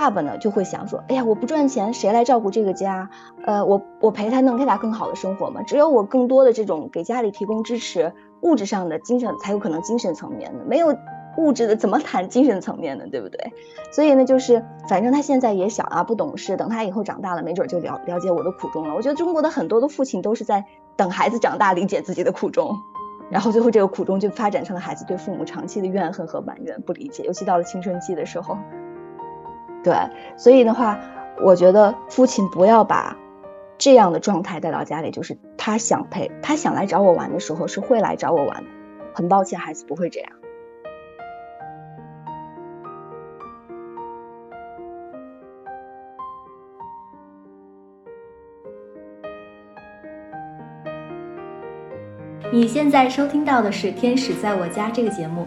爸爸呢就会想说，哎呀，我不赚钱，谁来照顾这个家？呃，我我陪他能给他更好的生活吗？只有我更多的这种给家里提供支持，物质上的、精神才有可能精神层面的，没有物质的怎么谈精神层面的，对不对？所以呢，就是反正他现在也小啊，不懂事，等他以后长大了，没准就了了解我的苦衷了。我觉得中国的很多的父亲都是在等孩子长大，理解自己的苦衷。然后最后这个苦衷就发展成了孩子对父母长期的怨恨和埋怨、不理解，尤其到了青春期的时候。对，所以的话，我觉得父亲不要把这样的状态带到家里，就是他想陪，他想来找我玩的时候是会来找我玩的。很抱歉，孩子不会这样。你现在收听到的是《天使在我家》这个节目。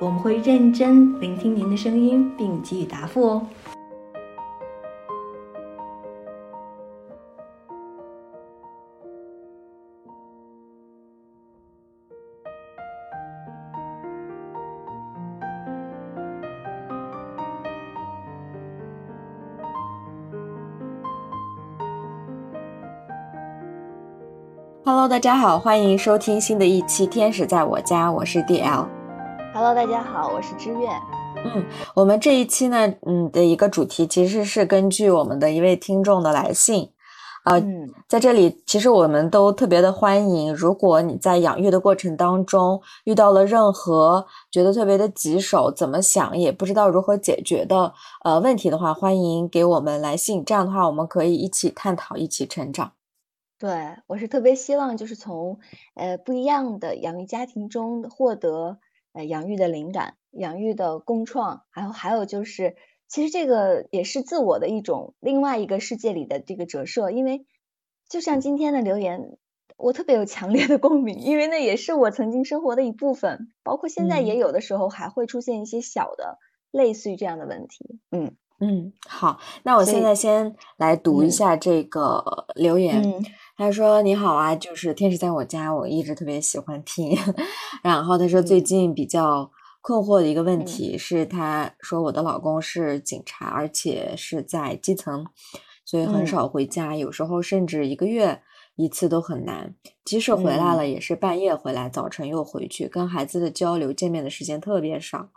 我们会认真聆听您的声音，并给予答复哦。Hello，大家好，欢迎收听新的一期《天使在我家》，我是 DL。Hello，大家好，我是知月。嗯，我们这一期呢，嗯的一个主题其实是根据我们的一位听众的来信，呃，在这里其实我们都特别的欢迎，如果你在养育的过程当中遇到了任何觉得特别的棘手，怎么想也不知道如何解决的呃问题的话，欢迎给我们来信，这样的话我们可以一起探讨，一起成长。对我是特别希望，就是从呃不一样的养育家庭中获得呃养育的灵感、养育的共创，还有还有就是，其实这个也是自我的一种另外一个世界里的这个折射。因为就像今天的留言，我特别有强烈的共鸣，因为那也是我曾经生活的一部分，包括现在也有的时候还会出现一些小的类似于这样的问题。嗯嗯，好，那我现在先来读一下这个留言。他说：“你好啊，就是天使在我家，我一直特别喜欢听。然后他说最近比较困惑的一个问题是，他说我的老公是警察，而且是在基层，所以很少回家，有时候甚至一个月一次都很难。即使回来了，也是半夜回来，早晨又回去，跟孩子的交流、见面的时间特别少。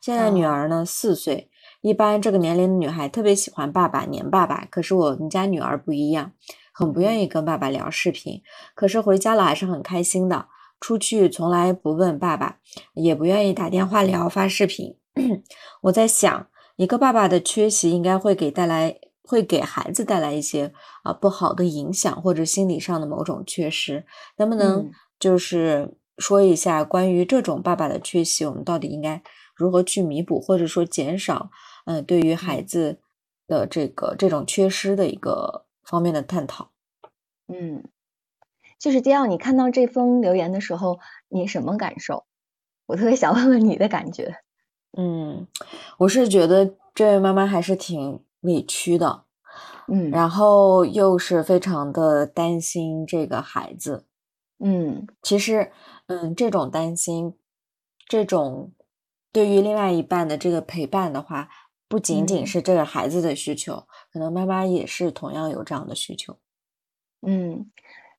现在女儿呢四岁，一般这个年龄的女孩特别喜欢爸爸，黏爸爸。可是我们家女儿不一样。”很不愿意跟爸爸聊视频，可是回家了还是很开心的。出去从来不问爸爸，也不愿意打电话聊发视频。我在想，一个爸爸的缺席应该会给带来，会给孩子带来一些啊不好的影响，或者心理上的某种缺失。能不能就是说一下关于这种爸爸的缺席，我们到底应该如何去弥补，或者说减少？嗯，对于孩子的这个这种缺失的一个。方面的探讨，嗯，就是迪奥，你看到这封留言的时候，你什么感受？我特别想问问你的感觉。嗯，我是觉得这位妈妈还是挺委屈的，嗯，然后又是非常的担心这个孩子，嗯，其实，嗯，这种担心，这种对于另外一半的这个陪伴的话，不仅仅是这个孩子的需求。可能妈妈也是同样有这样的需求，嗯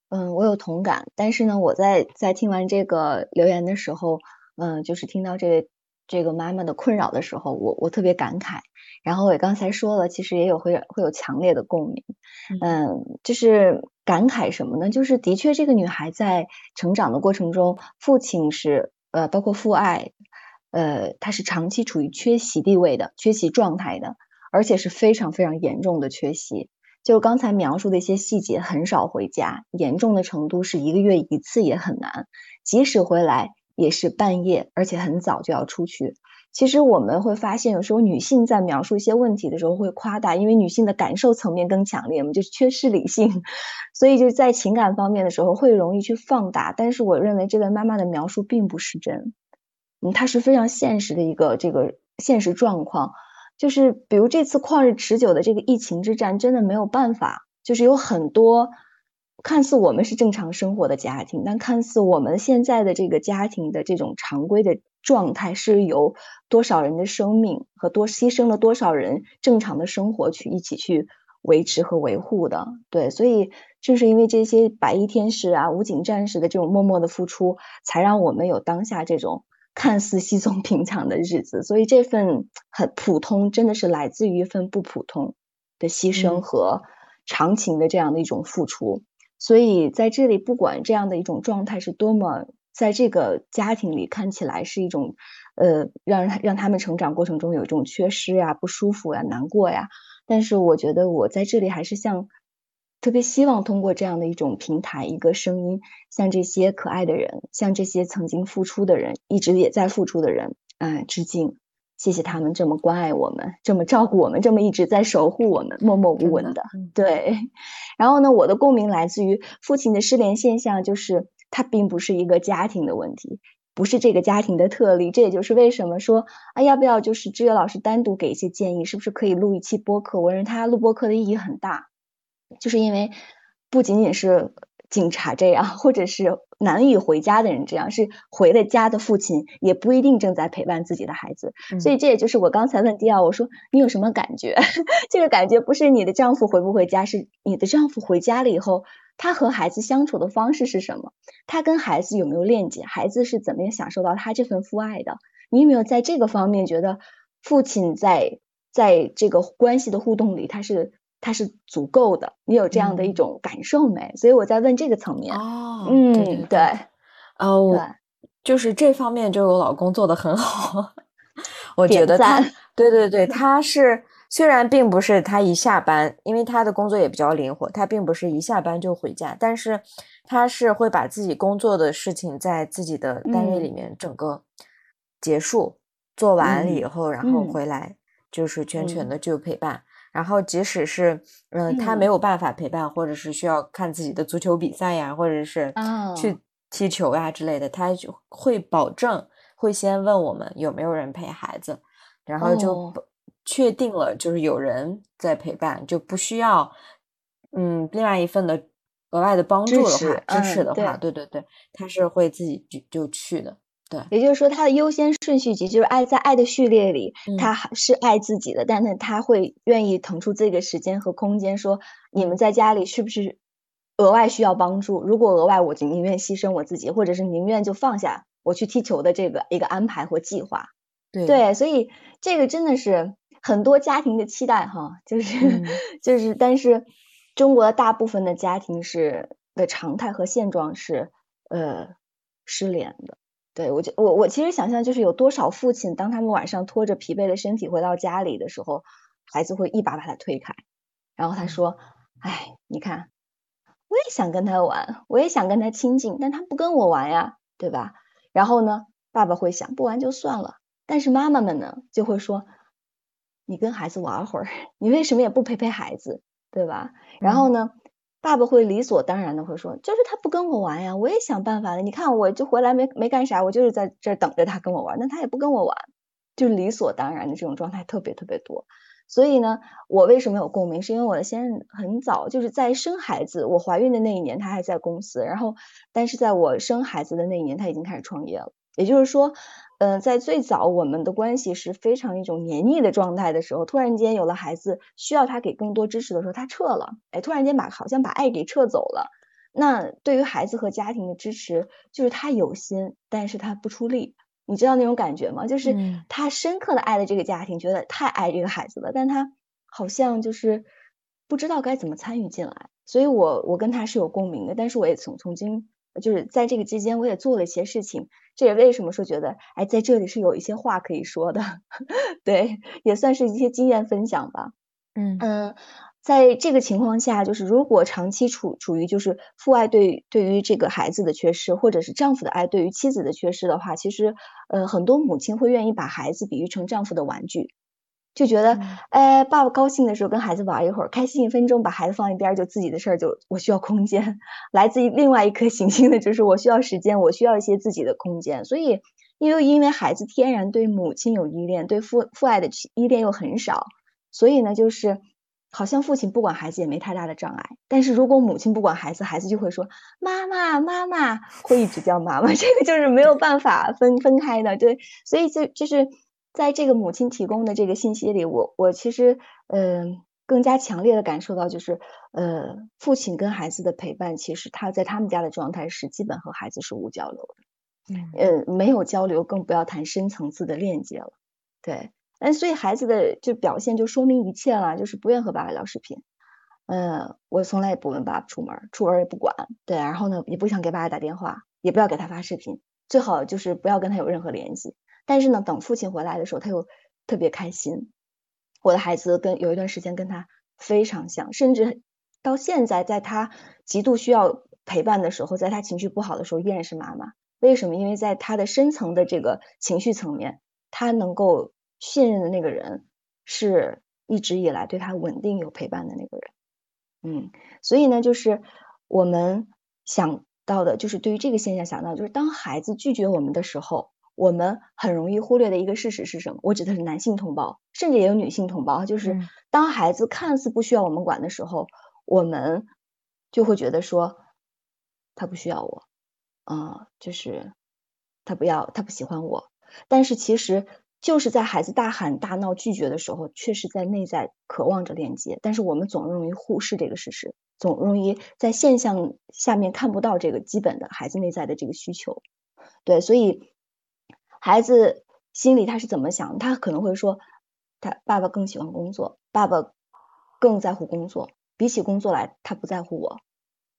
嗯，我有同感。但是呢，我在在听完这个留言的时候，嗯，就是听到这位这个妈妈的困扰的时候，我我特别感慨。然后我也刚才说了，其实也有会会有强烈的共鸣。嗯，就是感慨什么呢？就是的确，这个女孩在成长的过程中，父亲是呃，包括父爱，呃，他是长期处于缺席地位的，缺席状态的。而且是非常非常严重的缺席，就刚才描述的一些细节，很少回家，严重的程度是一个月一次也很难，即使回来也是半夜，而且很早就要出去。其实我们会发现，有时候女性在描述一些问题的时候会夸大，因为女性的感受层面更强烈，我们就缺失理性，所以就在情感方面的时候会容易去放大。但是我认为这位妈妈的描述并不是真，嗯，她是非常现实的一个这个现实状况，就是比如这次旷日持久的这个疫情之战，真的没有办法，就是有很多看似我们是正常生活的家庭，但看似我们现在的这个家庭的这种常规的。状态是由多少人的生命和多牺牲了多少人正常的生活去一起去维持和维护的，对，所以正是因为这些白衣天使啊、武警战士的这种默默的付出，才让我们有当下这种看似稀松平常的日子。所以这份很普通，真的是来自于一份不普通的牺牲和长情的这样的一种付出。所以在这里，不管这样的一种状态是多么。在这个家庭里，看起来是一种，呃，让让他们成长过程中有一种缺失呀、不舒服呀、难过呀。但是我觉得我在这里还是向特别希望通过这样的一种平台、一个声音，向这些可爱的人，向这些曾经付出的人，一直也在付出的人，嗯，致敬。谢谢他们这么关爱我们，这么照顾我们，这么一直在守护我们，默默无闻的。对。然后呢，我的共鸣来自于父亲的失联现象，就是。它并不是一个家庭的问题，不是这个家庭的特例。这也就是为什么说啊，要不要就是志远老师单独给一些建议，是不是可以录一期播客？我认为他录播客的意义很大，就是因为不仅仅是警察这样，或者是难以回家的人这样，是回了家的父亲也不一定正在陪伴自己的孩子。所以这也就是我刚才问迪奥，我说你有什么感觉？这个感觉不是你的丈夫回不回家，是你的丈夫回家了以后。他和孩子相处的方式是什么？他跟孩子有没有链接？孩子是怎么样享受到他这份父爱的？你有没有在这个方面觉得父亲在在这个关系的互动里，他是他是足够的？你有这样的一种感受没？所以我在问这个层面。哦，嗯，对，哦，对，就是这方面，就我老公做的很好。我觉得他，对对对，他是。虽然并不是他一下班，因为他的工作也比较灵活，他并不是一下班就回家，但是他是会把自己工作的事情在自己的单位里面整个结束做完了以后，然后回来就是全权的就陪伴。然后即使是嗯他没有办法陪伴，或者是需要看自己的足球比赛呀，或者是去踢球呀之类的，他就会保证会先问我们有没有人陪孩子，然后就。确定了，就是有人在陪伴，就不需要，嗯，另外一份的额外的帮助的话，支持的话，对。对对，他是会自己就就去的，对。也就是说，他的优先顺序级就是爱在爱的序列里，他是爱自己的，但是他会愿意腾出这个时间和空间，说你们在家里是不是额外需要帮助？如果额外，我就宁愿牺牲我自己，或者是宁愿就放下我去踢球的这个一个安排或计划。对，所以这个真的是。很多家庭的期待哈，就是 就是，但是中国大部分的家庭是的常态和现状是呃失联的。对我就我我其实想象就是有多少父亲，当他们晚上拖着疲惫的身体回到家里的时候，孩子会一把把他推开，然后他说：“哎，你看，我也想跟他玩，我也想跟他亲近，但他不跟我玩呀，对吧？”然后呢，爸爸会想不玩就算了，但是妈妈们呢就会说。你跟孩子玩会儿，你为什么也不陪陪孩子，对吧？然后呢，爸爸会理所当然的会说，就是他不跟我玩呀，我也想办法了。你看，我就回来没没干啥，我就是在这等着他跟我玩，那他也不跟我玩，就理所当然的这种状态特别特别多。所以呢，我为什么有共鸣？是因为我的先生很早就是在生孩子，我怀孕的那一年他还在公司，然后但是在我生孩子的那一年他已经开始创业了，也就是说。嗯，在最早我们的关系是非常一种黏腻的状态的时候，突然间有了孩子，需要他给更多支持的时候，他撤了，哎，突然间把好像把爱给撤走了。那对于孩子和家庭的支持，就是他有心，但是他不出力，你知道那种感觉吗？就是他深刻的爱了这个家庭，觉得太爱这个孩子了，但他好像就是不知道该怎么参与进来。所以我我跟他是有共鸣的，但是我也曾曾经。就是在这个期间，我也做了一些事情，这也为什么说觉得，哎，在这里是有一些话可以说的，对，也算是一些经验分享吧。嗯嗯，在这个情况下，就是如果长期处处于就是父爱对对于这个孩子的缺失，或者是丈夫的爱对于妻子的缺失的话，其实呃很多母亲会愿意把孩子比喻成丈夫的玩具，就觉得哎爸爸高兴的时候跟孩子玩一会儿，开心一分钟把孩子放一边就自己的事儿就我需要空间，来自于另外一颗行星的就是我需要时间，我需要一些自己的空间，所以因为因为孩子天然对母亲有依恋，对父父爱的依恋又很少，所以呢就是。好像父亲不管孩子也没太大的障碍，但是如果母亲不管孩子，孩子就会说妈妈妈妈，会一直叫妈妈，这个就是没有办法分分开的，对，所以就就是在这个母亲提供的这个信息里，我我其实嗯更加强烈的感受到，就是呃父亲跟孩子的陪伴，其实他在他们家的状态是基本和孩子是无交流的，嗯呃没有交流，更不要谈深层次的链接了，对。但，所以孩子的就表现就说明一切了，就是不愿和爸爸聊视频。嗯，我从来也不问爸爸出门，出门也不管。对，然后呢，也不想给爸爸打电话，也不要给他发视频，最好就是不要跟他有任何联系。但是呢，等父亲回来的时候，他又特别开心。我的孩子跟有一段时间跟他非常像，甚至到现在，在他极度需要陪伴的时候，在他情绪不好的时候，依然是妈妈。为什么？因为在他的深层的这个情绪层面，他能够。信任的那个人是一直以来对他稳定有陪伴的那个人，嗯，所以呢，就是我们想到的，就是对于这个现象想到，就是当孩子拒绝我们的时候，我们很容易忽略的一个事实是什么？我指的是男性同胞，甚至也有女性同胞，就是当孩子看似不需要我们管的时候，我们就会觉得说他不需要我，啊，就是他不要，他不喜欢我，但是其实。就是在孩子大喊大闹拒绝的时候，确实在内在渴望着连接，但是我们总容易忽视这个事实，总容易在现象下面看不到这个基本的孩子内在的这个需求。对，所以孩子心里他是怎么想？他可能会说，他爸爸更喜欢工作，爸爸更在乎工作，比起工作来，他不在乎我。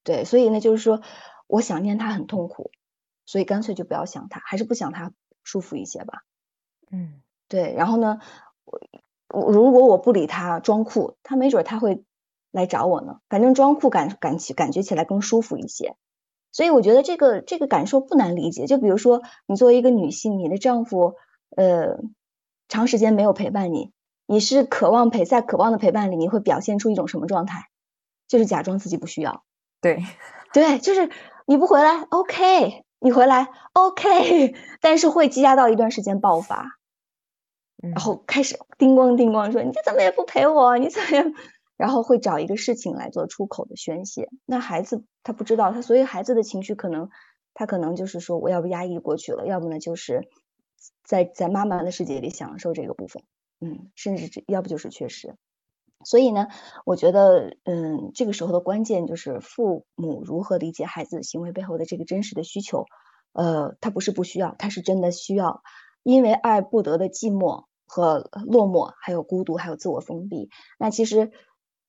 对，所以呢，就是说我想念他很痛苦，所以干脆就不要想他，还是不想他舒服一些吧。嗯，对，然后呢，我如果我不理他装酷，他没准他会来找我呢。反正装酷感感起感觉起来更舒服一些，所以我觉得这个这个感受不难理解。就比如说，你作为一个女性，你的丈夫呃长时间没有陪伴你，你是渴望陪，在渴望的陪伴里，你会表现出一种什么状态？就是假装自己不需要。对，对，就是你不回来，OK，你回来，OK，但是会积压到一段时间爆发。然后开始叮咣叮咣说：“你怎么也不陪我？你怎么也……”然后会找一个事情来做出口的宣泄。那孩子他不知道，他所以孩子的情绪可能他可能就是说，我要不压抑过去了，要不呢就是在在妈妈的世界里享受这个部分，嗯，甚至要不就是缺失。所以呢，我觉得，嗯，这个时候的关键就是父母如何理解孩子行为背后的这个真实的需求。呃，他不是不需要，他是真的需要，因为爱不得的寂寞。和落寞，还有孤独，还有自我封闭。那其实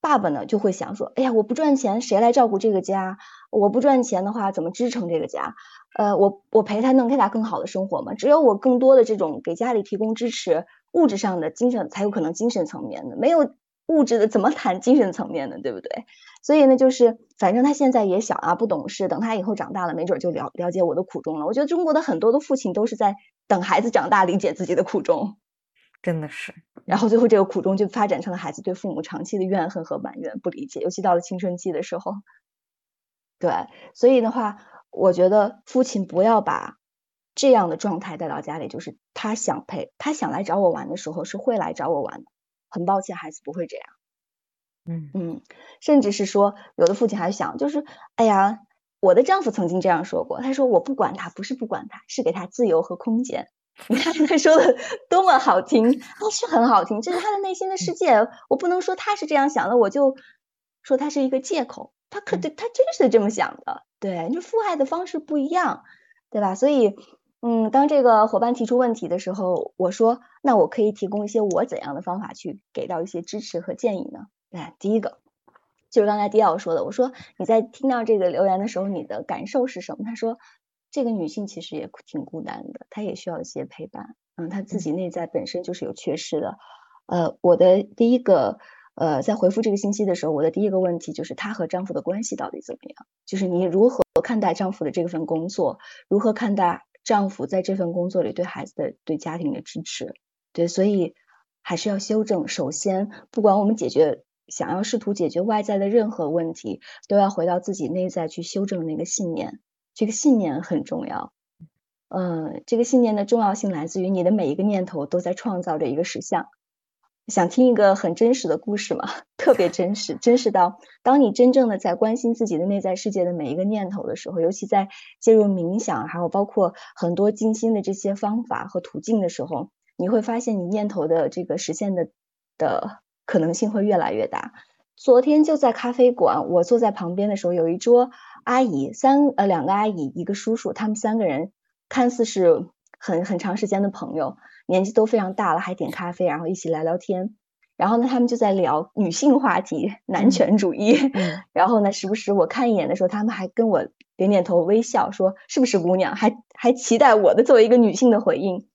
爸爸呢就会想说：“哎呀，我不赚钱，谁来照顾这个家？我不赚钱的话，怎么支撑这个家？呃，我我陪他，能给他更好的生活吗？只有我更多的这种给家里提供支持，物质上的、精神才有可能精神层面的，没有物质的怎么谈精神层面的，对不对？所以呢，就是反正他现在也小啊，不懂事，等他以后长大了，没准就了了解我的苦衷了。我觉得中国的很多的父亲都是在等孩子长大，理解自己的苦衷。”真的是，然后最后这个苦衷就发展成了孩子对父母长期的怨恨和埋怨、不理解，尤其到了青春期的时候。对，所以的话，我觉得父亲不要把这样的状态带到家里，就是他想陪，他想来找我玩的时候是会来找我玩的。很抱歉，孩子不会这样。嗯嗯，甚至是说，有的父亲还想，就是哎呀，我的丈夫曾经这样说过，他说我不管他，不是不管他，是给他自由和空间。你 看他说的多么好听，啊，是很好听，这是他的内心的世界。我不能说他是这样想的，我就说他是一个借口。他可他真是这么想的，对，就父爱的方式不一样，对吧？所以，嗯，当这个伙伴提出问题的时候，我说，那我可以提供一些我怎样的方法去给到一些支持和建议呢？对，第一个就是刚才迪奥说的，我说你在听到这个留言的时候，你的感受是什么？他说。这个女性其实也挺孤单的，她也需要一些陪伴。嗯，她自己内在本身就是有缺失的。呃，我的第一个呃，在回复这个信息的时候，我的第一个问题就是她和丈夫的关系到底怎么样？就是你如何看待丈夫的这份工作？如何看待丈夫在这份工作里对孩子的、对家庭的支持？对，所以还是要修正。首先，不管我们解决想要试图解决外在的任何问题，都要回到自己内在去修正那个信念。这个信念很重要。嗯，这个信念的重要性来自于你的每一个念头都在创造着一个实相。想听一个很真实的故事吗？特别真实，真实到当你真正的在关心自己的内在世界的每一个念头的时候，尤其在介入冥想，还有包括很多静心的这些方法和途径的时候，你会发现你念头的这个实现的的可能性会越来越大。昨天就在咖啡馆，我坐在旁边的时候，有一桌阿姨，三呃两个阿姨，一个叔叔，他们三个人看似是很很长时间的朋友。年纪都非常大了，还点咖啡，然后一起聊聊天。然后呢，他们就在聊女性话题、男权主义。然后呢，时不时我看一眼的时候，他们还跟我点点头、微笑，说是不是姑娘？还还期待我的作为一个女性的回应。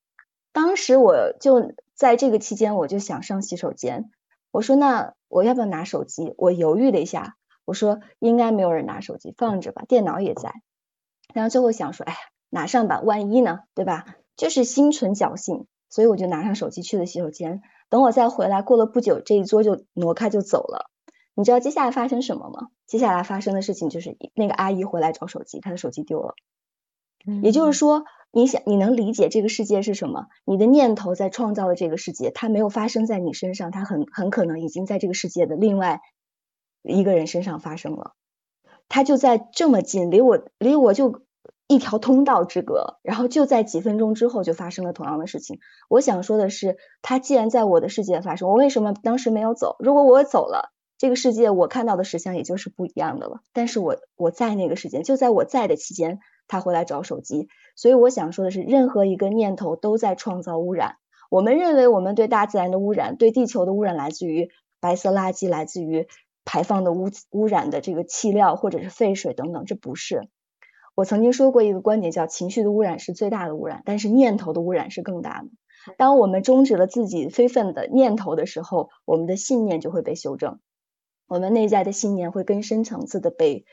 当时我就在这个期间，我就想上洗手间。我说那我要不要拿手机？我犹豫了一下，我说应该没有人拿手机，放着吧，电脑也在。然后最后想说，哎呀，拿上吧，万一呢，对吧？就是心存侥幸。所以我就拿上手机去了洗手间。等我再回来，过了不久，这一桌就挪开就走了。你知道接下来发生什么吗？接下来发生的事情就是那个阿姨回来找手机，她的手机丢了。也就是说，你想你能理解这个世界是什么？你的念头在创造了这个世界，它没有发生在你身上，它很很可能已经在这个世界的另外一个人身上发生了。它就在这么近，离我离我就。一条通道之隔，然后就在几分钟之后就发生了同样的事情。我想说的是，他既然在我的世界发生，我为什么当时没有走？如果我走了，这个世界我看到的实像也就是不一样的了。但是我我在那个时间，就在我在的期间，他回来找手机。所以我想说的是，任何一个念头都在创造污染。我们认为我们对大自然的污染，对地球的污染来自于白色垃圾，来自于排放的污污染的这个气料或者是废水等等，这不是。我曾经说过一个观点，叫情绪的污染是最大的污染，但是念头的污染是更大的。当我们终止了自己非分的念头的时候，我们的信念就会被修正，我们内在的信念会更深层次的被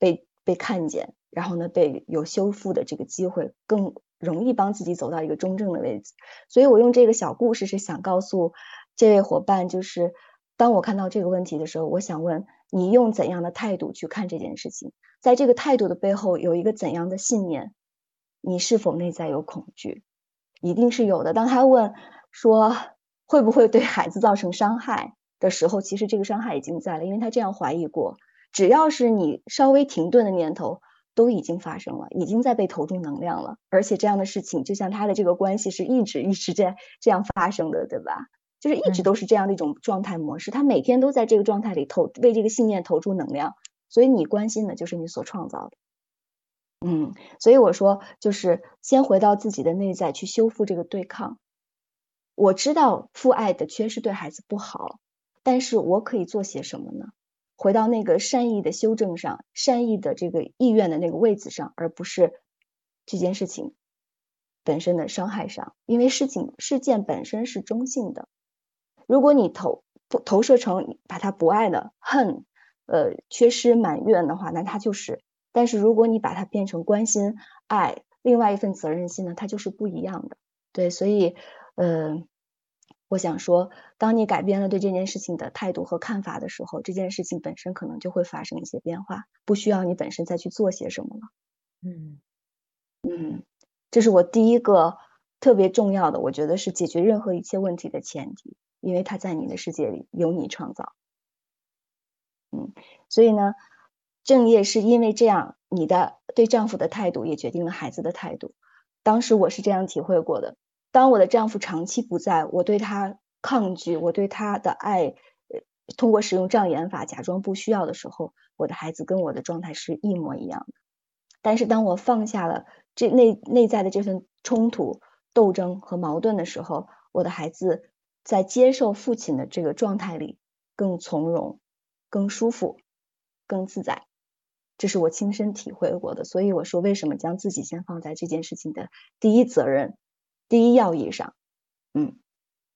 被被看见，然后呢，被有修复的这个机会，更容易帮自己走到一个中正的位置。所以我用这个小故事是想告诉这位伙伴，就是当我看到这个问题的时候，我想问。你用怎样的态度去看这件事情？在这个态度的背后有一个怎样的信念？你是否内在有恐惧？一定是有的。当他问说会不会对孩子造成伤害的时候，其实这个伤害已经在了，因为他这样怀疑过。只要是你稍微停顿的念头，都已经发生了，已经在被投注能量了。而且这样的事情，就像他的这个关系是一直一直在这样发生的，对吧？就是一直都是这样的一种状态模式，他每天都在这个状态里投为这个信念投注能量，所以你关心的就是你所创造的。嗯，所以我说就是先回到自己的内在去修复这个对抗。我知道父爱的缺失对孩子不好，但是我可以做些什么呢？回到那个善意的修正上，善意的这个意愿的那个位置上，而不是这件事情本身的伤害上，因为事情事件本身是中性的。如果你投投射成把他不爱的恨，呃，缺失埋怨的话，那他就是；但是如果你把它变成关心、爱，另外一份责任心呢，它就是不一样的。对，所以，呃，我想说，当你改变了对这件事情的态度和看法的时候，这件事情本身可能就会发生一些变化，不需要你本身再去做些什么了。嗯嗯，这是我第一个特别重要的，我觉得是解决任何一切问题的前提。因为他在你的世界里由你创造，嗯，所以呢，正业是因为这样，你的对丈夫的态度也决定了孩子的态度。当时我是这样体会过的：当我的丈夫长期不在，我对他抗拒，我对他的爱，通过使用障眼法假装不需要的时候，我的孩子跟我的状态是一模一样的。但是当我放下了这内内在的这份冲突、斗争和矛盾的时候，我的孩子。在接受父亲的这个状态里，更从容、更舒服、更自在，这是我亲身体会过的。所以我说，为什么将自己先放在这件事情的第一责任、第一要义上？嗯，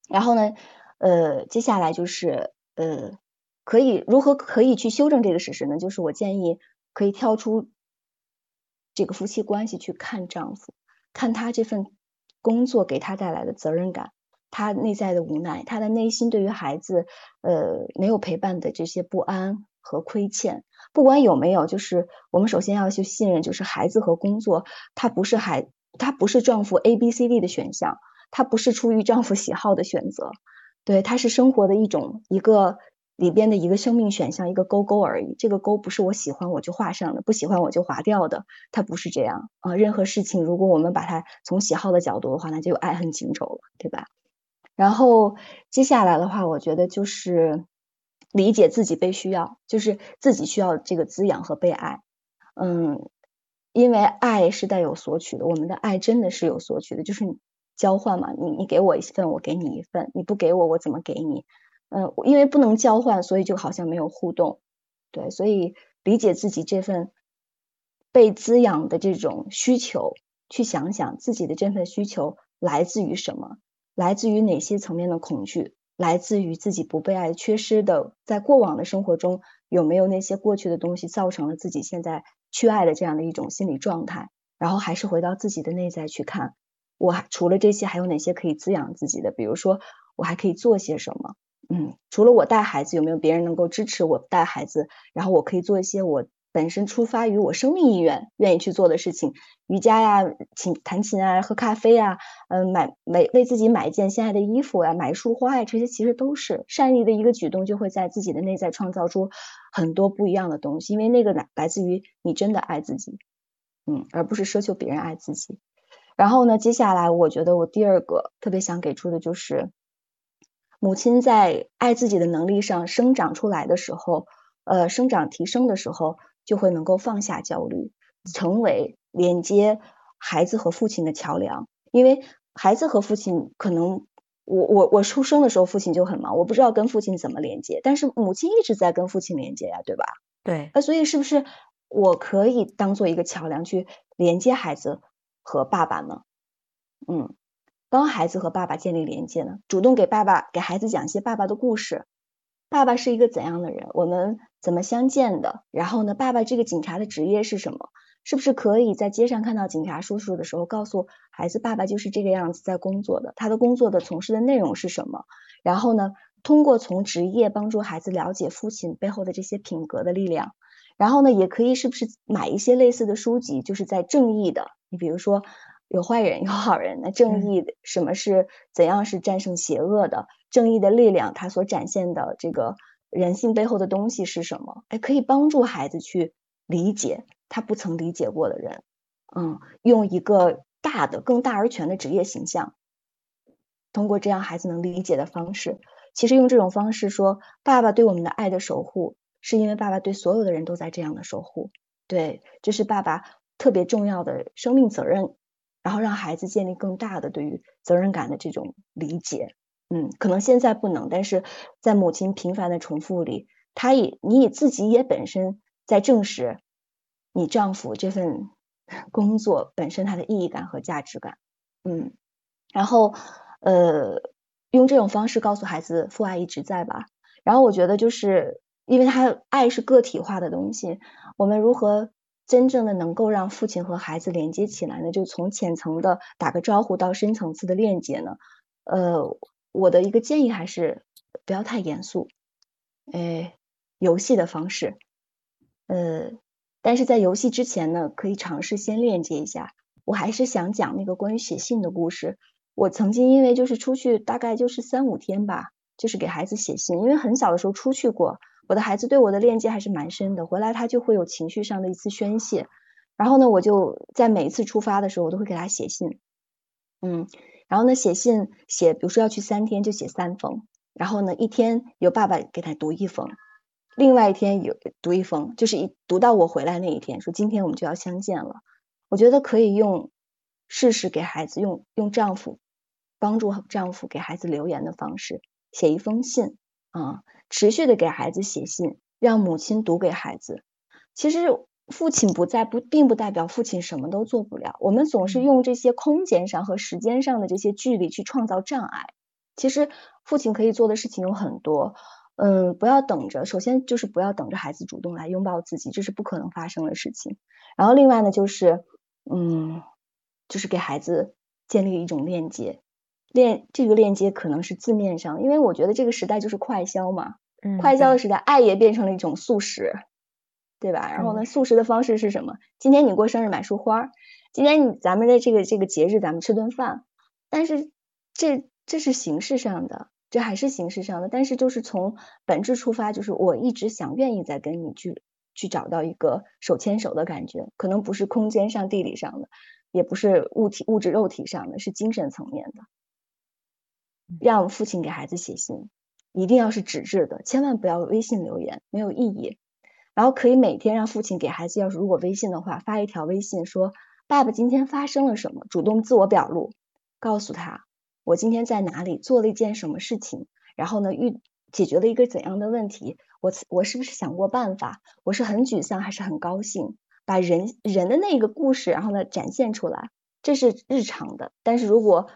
然后呢，呃，接下来就是呃，可以如何可以去修正这个事实呢？就是我建议可以跳出这个夫妻关系去看丈夫，看他这份工作给他带来的责任感，他内在的无奈，他的内心对于孩子呃没有陪伴的这些不安和亏欠。不管有没有，就是我们首先要去信任，就是孩子和工作，他不是孩，他不是丈夫 A B C D 的选项，他不是出于丈夫喜好的选择，对，他是生活的一种一个里边的一个生命选项，一个勾勾而已。这个勾不是我喜欢我就画上的，不喜欢我就划掉的，它不是这样啊。任何事情，如果我们把它从喜好的角度的话，那就有爱恨情仇了，对吧？然后接下来的话，我觉得就是。理解自己被需要，就是自己需要这个滋养和被爱。嗯，因为爱是带有索取的，我们的爱真的是有索取的，就是交换嘛。你你给我一份，我给你一份，你不给我，我怎么给你？嗯，因为不能交换，所以就好像没有互动。对，所以理解自己这份被滋养的这种需求，去想想自己的这份需求来自于什么，来自于哪些层面的恐惧。来自于自己不被爱、缺失的，在过往的生活中有没有那些过去的东西造成了自己现在缺爱的这样的一种心理状态？然后还是回到自己的内在去看，我还除了这些还有哪些可以滋养自己的？比如说我还可以做些什么？嗯，除了我带孩子，有没有别人能够支持我带孩子？然后我可以做一些我。本身出发于我生命意愿，愿意去做的事情，瑜伽呀，琴弹琴啊，喝咖啡啊，嗯，买买为自己买一件心爱的衣服呀，买一束花呀，这些其实都是善意的一个举动，就会在自己的内在创造出很多不一样的东西，因为那个来来自于你真的爱自己，嗯，而不是奢求别人爱自己。然后呢，接下来我觉得我第二个特别想给出的就是，母亲在爱自己的能力上生长出来的时候，呃，生长提升的时候。就会能够放下焦虑，成为连接孩子和父亲的桥梁。因为孩子和父亲可能，我我我出生的时候父亲就很忙，我不知道跟父亲怎么连接，但是母亲一直在跟父亲连接呀，对吧？对。那所以是不是我可以当做一个桥梁去连接孩子和爸爸呢？嗯，帮孩子和爸爸建立连接呢？主动给爸爸给孩子讲一些爸爸的故事。爸爸是一个怎样的人？我们怎么相见的？然后呢？爸爸这个警察的职业是什么？是不是可以在街上看到警察叔叔的时候，告诉孩子，爸爸就是这个样子在工作的？他的工作的从事的内容是什么？然后呢？通过从职业帮助孩子了解父亲背后的这些品格的力量。然后呢？也可以是不是买一些类似的书籍，就是在正义的？你比如说。有坏人，有好人。那正义什么是怎样是战胜邪恶的？正义的力量，它所展现的这个人性背后的东西是什么？哎，可以帮助孩子去理解他不曾理解过的人。嗯，用一个大的、更大而全的职业形象，通过这样孩子能理解的方式，其实用这种方式说，爸爸对我们的爱的守护，是因为爸爸对所有的人都在这样的守护。对，这是爸爸特别重要的生命责任。然后让孩子建立更大的对于责任感的这种理解，嗯，可能现在不能，但是在母亲频繁的重复里，他也你也自己也本身在证实你丈夫这份 工作本身它的意义感和价值感，嗯，然后呃用这种方式告诉孩子父爱一直在吧，然后我觉得就是因为他爱是个体化的东西，我们如何？真正的能够让父亲和孩子连接起来呢，就从浅层的打个招呼到深层次的链接呢。呃，我的一个建议还是不要太严肃，哎，游戏的方式，呃，但是在游戏之前呢，可以尝试先链接一下。我还是想讲那个关于写信的故事。我曾经因为就是出去大概就是三五天吧，就是给孩子写信，因为很小的时候出去过。我的孩子对我的链接还是蛮深的，回来他就会有情绪上的一次宣泄，然后呢，我就在每一次出发的时候，我都会给他写信，嗯，然后呢，写信写，比如说要去三天就写三封，然后呢，一天由爸爸给他读一封，另外一天有读一封，就是一读到我回来那一天，说今天我们就要相见了，我觉得可以用试试给孩子用用丈夫帮助丈夫给孩子留言的方式写一封信啊。持续的给孩子写信，让母亲读给孩子。其实父亲不在，不并不代表父亲什么都做不了。我们总是用这些空间上和时间上的这些距离去创造障碍。其实父亲可以做的事情有很多。嗯，不要等着，首先就是不要等着孩子主动来拥抱自己，这是不可能发生的事情。然后另外呢，就是嗯，就是给孩子建立一种链接，链这个链接可能是字面上，因为我觉得这个时代就是快消嘛，快消的时代，爱也变成了一种速食，对吧？然后呢，素食的方式是什么？今天你过生日买束花，今天你咱们的这个这个节日咱们吃顿饭，但是这这是形式上的。这还是形式上的，但是就是从本质出发，就是我一直想愿意再跟你去去找到一个手牵手的感觉，可能不是空间上、地理上的，也不是物体、物质、肉体上的，是精神层面的。让父亲给孩子写信，一定要是纸质的，千万不要微信留言，没有意义。然后可以每天让父亲给孩子，要是如果微信的话，发一条微信说：“爸爸今天发生了什么？”主动自我表露，告诉他。我今天在哪里做了一件什么事情？然后呢，遇解决了一个怎样的问题？我我是不是想过办法？我是很沮丧还是很高兴？把人人的那个故事，然后呢展现出来，这是日常的。但是如果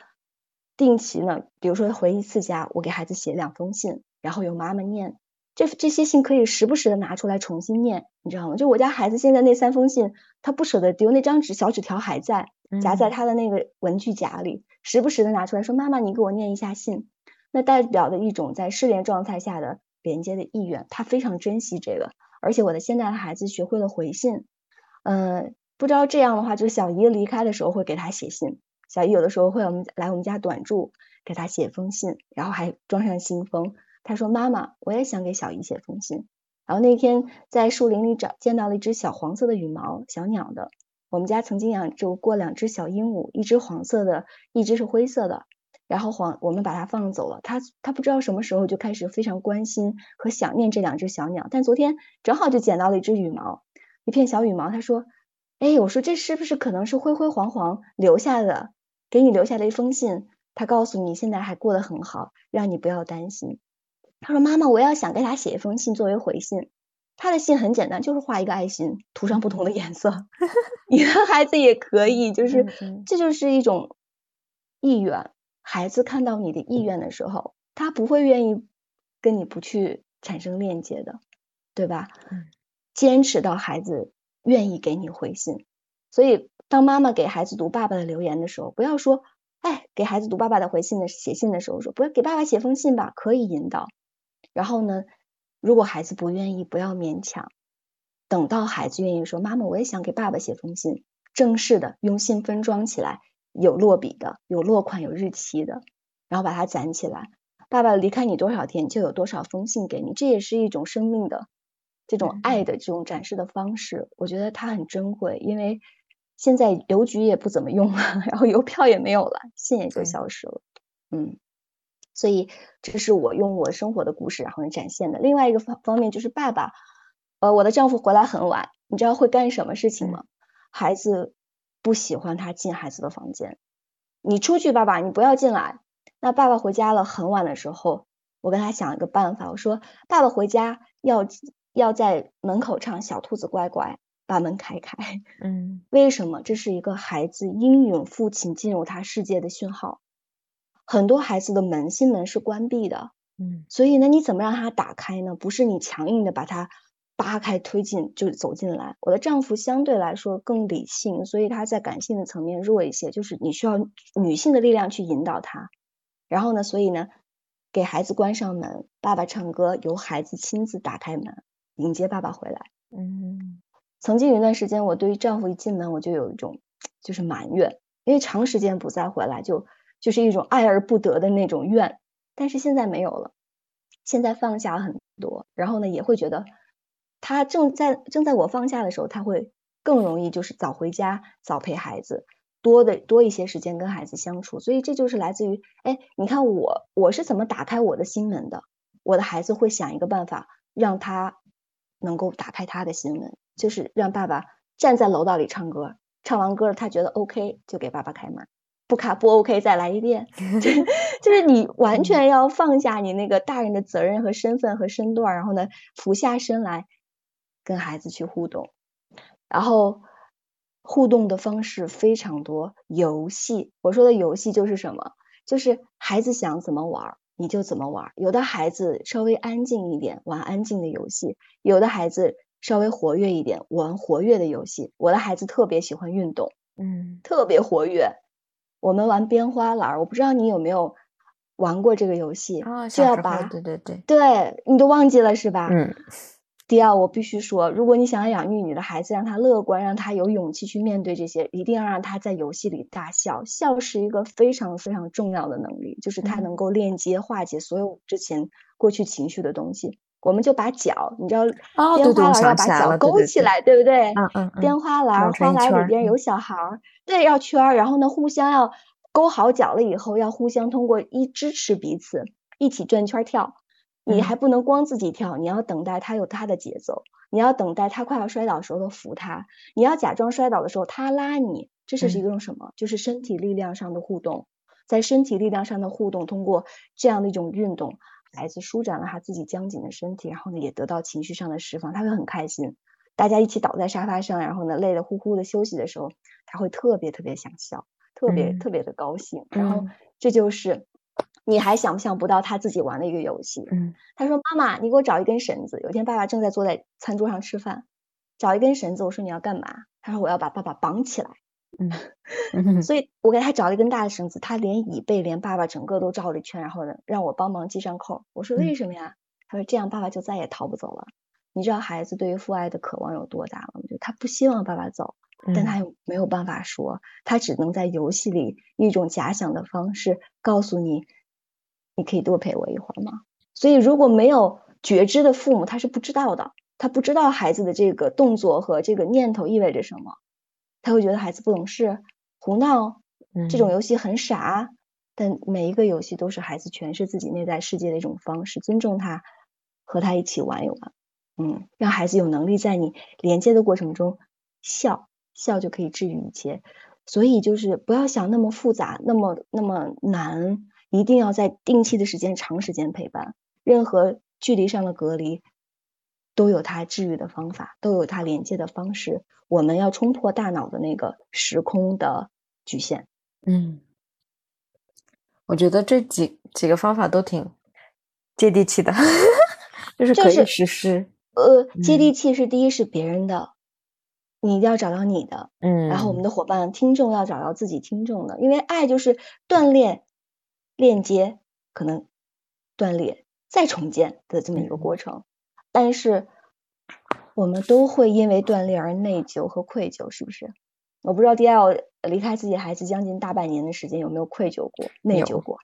定期呢，比如说回一次家，我给孩子写两封信，然后由妈妈念，这这些信可以时不时的拿出来重新念，你知道吗？就我家孩子现在那三封信，他不舍得丢，那张纸小纸条还在夹在他的那个文具夹里。时不时的拿出来说：“妈妈，你给我念一下信。”那代表的一种在失联状态下的连接的意愿，他非常珍惜这个。而且我的现在的孩子学会了回信，嗯，不知道这样的话，就是小姨离开的时候会给他写信。小姨有的时候会我们来我们家短住，给他写封信，然后还装上信封。他说：“妈妈，我也想给小姨写封信。”然后那天在树林里找见到了一只小黄色的羽毛小鸟的。我们家曾经养就过两只小鹦鹉，一只黄色的，一只是灰色的。然后黄我们把它放走了，它它不知道什么时候就开始非常关心和想念这两只小鸟。但昨天正好就捡到了一只羽毛，一片小羽毛。他说：“哎，我说这是不是可能是灰灰黄黄留下的，给你留下的一封信？他告诉你现在还过得很好，让你不要担心。”他说：“妈妈，我要想给他写一封信作为回信。”他的信很简单，就是画一个爱心，涂上不同的颜色。你的孩子也可以，就是这就是一种意愿。孩子看到你的意愿的时候，他不会愿意跟你不去产生链接的，对吧？坚持到孩子愿意给你回信。所以，当妈妈给孩子读爸爸的留言的时候，不要说“哎”，给孩子读爸爸的回信的写信的时候说“不要给爸爸写封信吧”，可以引导。然后呢？如果孩子不愿意，不要勉强。等到孩子愿意说：“妈妈，我也想给爸爸写封信。”正式的，用信封装起来，有落笔的，有落款，有日期的，然后把它攒起来。爸爸离开你多少天，就有多少封信给你。这也是一种生命的这种爱的这种展示的方式。我觉得它很珍贵，因为现在邮局也不怎么用了，然后邮票也没有了，信也就消失了。嗯。所以这是我用我生活的故事然后展现的。另外一个方方面就是爸爸，呃，我的丈夫回来很晚，你知道会干什么事情吗？孩子不喜欢他进孩子的房间，你出去，爸爸，你不要进来。那爸爸回家了很晚的时候，我跟他想一个办法，我说爸爸回家要要在门口唱小兔子乖乖，把门开开。嗯，为什么？这是一个孩子英勇父亲进入他世界的讯号。很多孩子的门心门是关闭的，嗯，所以呢，你怎么让他打开呢？不是你强硬的把他扒开推进就走进来。我的丈夫相对来说更理性，所以他在感性的层面弱一些，就是你需要女性的力量去引导他。然后呢，所以呢，给孩子关上门，爸爸唱歌，由孩子亲自打开门迎接爸爸回来。嗯，曾经有一段时间，我对于丈夫一进门我就有一种就是埋怨，因为长时间不再回来就。就是一种爱而不得的那种怨，但是现在没有了，现在放下很多，然后呢也会觉得他正在正在我放下的时候，他会更容易就是早回家，早陪孩子，多的多一些时间跟孩子相处，所以这就是来自于哎，你看我我是怎么打开我的心门的，我的孩子会想一个办法让他能够打开他的心门，就是让爸爸站在楼道里唱歌，唱完歌他觉得 OK 就给爸爸开门。不卡不 OK，再来一遍，就是你完全要放下你那个大人的责任和身份和身段，然后呢，俯下身来跟孩子去互动，然后互动的方式非常多，游戏，我说的游戏就是什么？就是孩子想怎么玩，你就怎么玩。有的孩子稍微安静一点，玩安静的游戏；有的孩子稍微活跃一点，玩活跃的游戏。我的孩子特别喜欢运动，嗯，特别活跃。我们玩编花篮，我不知道你有没有玩过这个游戏啊？就要把对对对，对你都忘记了是吧？嗯。第二，我必须说，如果你想养育你的孩子，让他乐观，让他有勇气去面对这些，一定要让他在游戏里大笑。笑是一个非常非常重要的能力，就是他能够链接、化解所有之前过去情绪的东西。我们就把脚，你知道，编花篮要把脚勾起来，对不对？嗯嗯。编花篮，花篮里边有小孩儿，对，绕圈儿，然后呢，互相要勾好脚了以后，要互相通过一支持彼此，一起转圈跳。你还不能光自己跳，你要等待他有他的节奏，你要等待他快要摔倒的时候扶他，你要假装摔倒的时候他拉你，这是一种什么？就是身体力量上的互动，在身体力量上的互动，通过这样的一种运动，孩子舒展了他自己僵紧的身体，然后呢也得到情绪上的释放，他会很开心。大家一起倒在沙发上，然后呢累得呼呼的休息的时候，他会特别特别想笑，特别特别的高兴，然后这就是。你还想不想不到他自己玩的一个游戏？嗯，他说：“妈妈，你给我找一根绳子。”有一天，爸爸正在坐在餐桌上吃饭，找一根绳子。我说：“你要干嘛？”他说：“我要把爸爸绑起来。”嗯，所以我给他找了一根大的绳子，他连椅背连爸爸整个都绕了一圈，然后呢，让我帮忙系上扣。我说：“为什么呀？”他说：“这样爸爸就再也逃不走了。”你知道孩子对于父爱的渴望有多大吗？就他不希望爸爸走，但他又没有办法说，他只能在游戏里一种假想的方式告诉你。你可以多陪我一会儿吗？所以如果没有觉知的父母，他是不知道的，他不知道孩子的这个动作和这个念头意味着什么，他会觉得孩子不懂事、胡闹，这种游戏很傻。但每一个游戏都是孩子诠释自己内在世界的一种方式，尊重他，和他一起玩一玩，嗯，让孩子有能力在你连接的过程中笑笑就可以治愈一切。所以就是不要想那么复杂，那么那么难。一定要在定期的时间、长时间陪伴。任何距离上的隔离，都有它治愈的方法，都有它连接的方式。我们要冲破大脑的那个时空的局限。嗯，我觉得这几几个方法都挺接地气的，就是可以实施。呃，接地气是第一，是别人的，你一定要找到你的。嗯，然后我们的伙伴、听众要找到自己听众的，因为爱就是锻炼。链接可能断裂再重建的这么一个过程，但是我们都会因为断裂而内疚和愧疚，是不是？我不知道 D L 离开自己孩子将近大半年的时间有没有愧疚过、内疚过？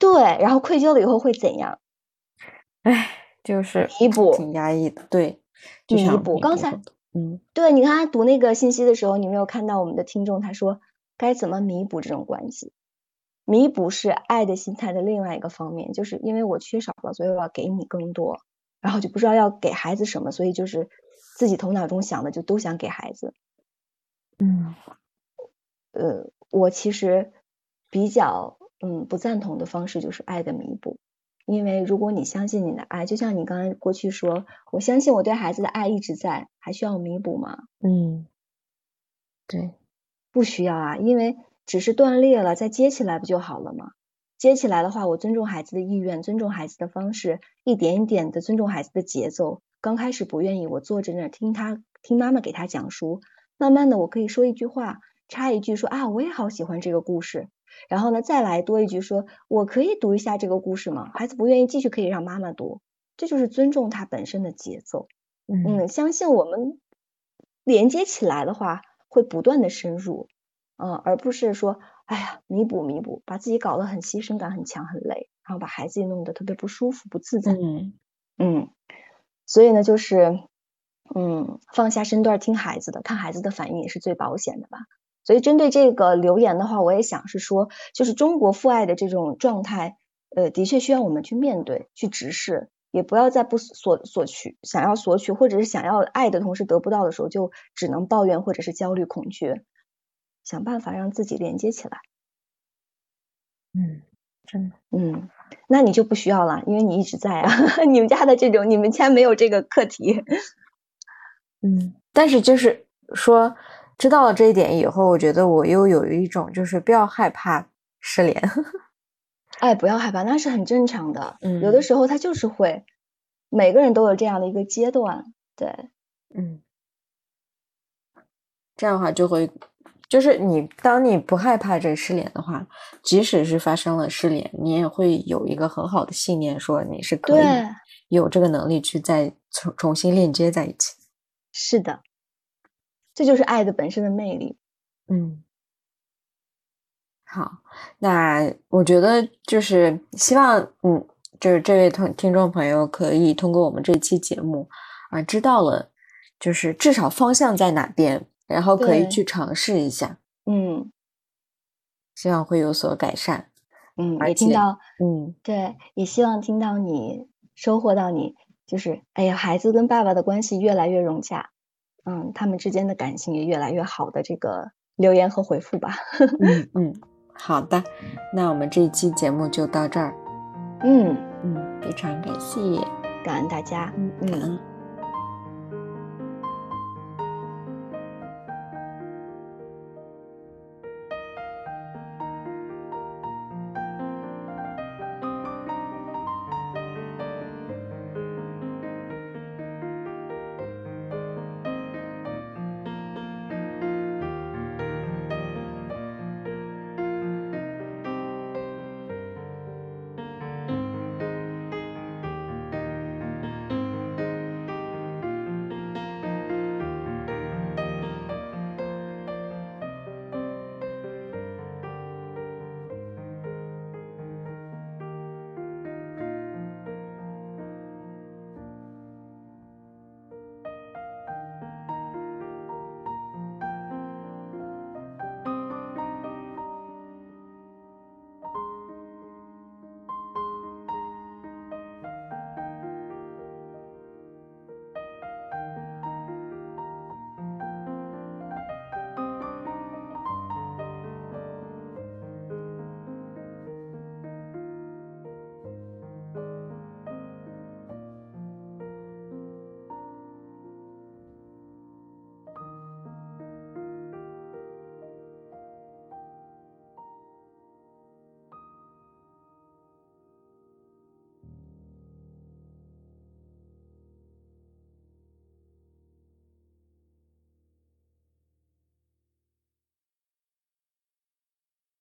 对，然后愧疚了以后会怎样？哎，就是弥补，挺压抑的。对，弥补。刚才，嗯，对，你刚才读那个信息的时候，你没有看到我们的听众他说该怎么弥补这种关系？弥补是爱的心态的另外一个方面，就是因为我缺少了，所以我要给你更多，然后就不知道要给孩子什么，所以就是自己头脑中想的就都想给孩子。嗯，呃，我其实比较嗯不赞同的方式就是爱的弥补，因为如果你相信你的爱，就像你刚才过去说，我相信我对孩子的爱一直在，还需要弥补吗？嗯，对，不需要啊，因为。只是断裂了，再接起来不就好了吗？接起来的话，我尊重孩子的意愿，尊重孩子的方式，一点一点的尊重孩子的节奏。刚开始不愿意，我坐在那儿听他听妈妈给他讲书，慢慢的我可以说一句话，插一句说啊，我也好喜欢这个故事。然后呢，再来多一句说，我可以读一下这个故事吗？孩子不愿意继续，可以让妈妈读，这就是尊重他本身的节奏。嗯，相信我们连接起来的话，会不断的深入。嗯，而不是说，哎呀，弥补弥补，把自己搞得很牺牲感很强很累，然后把孩子也弄得特别不舒服不自在。嗯嗯，所以呢，就是嗯，放下身段听孩子的，看孩子的反应也是最保险的吧。所以针对这个留言的话，我也想是说，就是中国父爱的这种状态，呃，的确需要我们去面对、去直视，也不要在不索索取、想要索取或者是想要爱的同时得不到的时候，就只能抱怨或者是焦虑恐惧。想办法让自己连接起来，嗯，真的，嗯，那你就不需要了，因为你一直在啊。你们家的这种，你们家没有这个课题，嗯。但是就是说，知道了这一点以后，我觉得我又有一种就是不要害怕失联，哎，不要害怕，那是很正常的。嗯，有的时候他就是会，每个人都有这样的一个阶段。对，嗯，这样的话就会，就是你当你不害怕这失联的话，即使是发生了失联，你也会有一个很好的信念，说你是可以有这个能力去再重重新链接在一起。是的，这就是爱的本身的魅力。嗯。好，那我觉得就是希望，嗯，就是这位同听众朋友可以通过我们这期节目啊，知道了，就是至少方向在哪边，然后可以去尝试一下，嗯，希望会有所改善，嗯，也听到，嗯，对，也希望听到你收获到你，就是哎呀，孩子跟爸爸的关系越来越融洽，嗯，他们之间的感情也越来越好的这个留言和回复吧，嗯嗯。好的，那我们这一期节目就到这儿。嗯嗯，非常感谢，感恩大家。嗯，感恩。